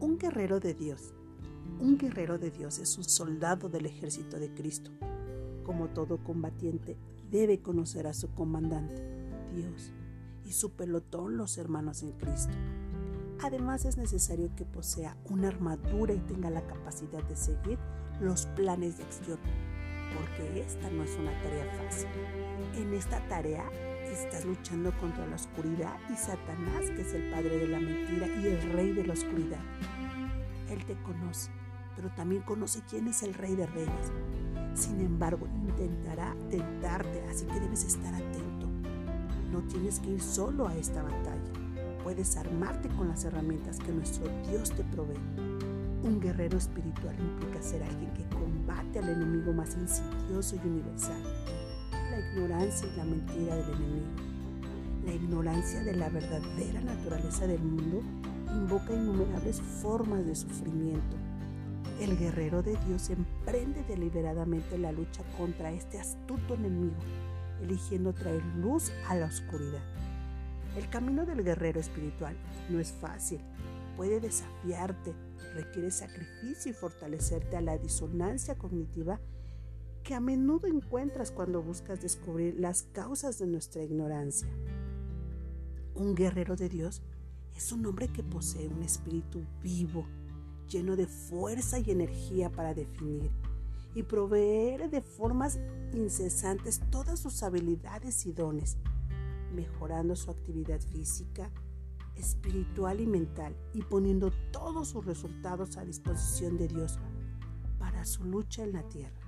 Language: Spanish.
Un guerrero de Dios. Un guerrero de Dios es un soldado del ejército de Cristo. Como todo combatiente, debe conocer a su comandante, Dios, y su pelotón, los hermanos en Cristo. Además es necesario que posea una armadura y tenga la capacidad de seguir los planes de acción, porque esta no es una tarea fácil. En esta tarea estás luchando contra la oscuridad y Satanás, que es el padre de la mentira y el rey de la oscuridad. Él te conoce, pero también conoce quién es el rey de reyes. Sin embargo, intentará tentarte, así que debes estar atento. No tienes que ir solo a esta batalla puedes armarte con las herramientas que nuestro Dios te provee. Un guerrero espiritual implica ser alguien que combate al enemigo más insidioso y universal, la ignorancia y la mentira del enemigo. La ignorancia de la verdadera naturaleza del mundo invoca innumerables formas de sufrimiento. El guerrero de Dios emprende deliberadamente la lucha contra este astuto enemigo, eligiendo traer luz a la oscuridad. El camino del guerrero espiritual no es fácil, puede desafiarte, requiere sacrificio y fortalecerte a la disonancia cognitiva que a menudo encuentras cuando buscas descubrir las causas de nuestra ignorancia. Un guerrero de Dios es un hombre que posee un espíritu vivo, lleno de fuerza y energía para definir y proveer de formas incesantes todas sus habilidades y dones mejorando su actividad física, espiritual y mental y poniendo todos sus resultados a disposición de Dios para su lucha en la tierra.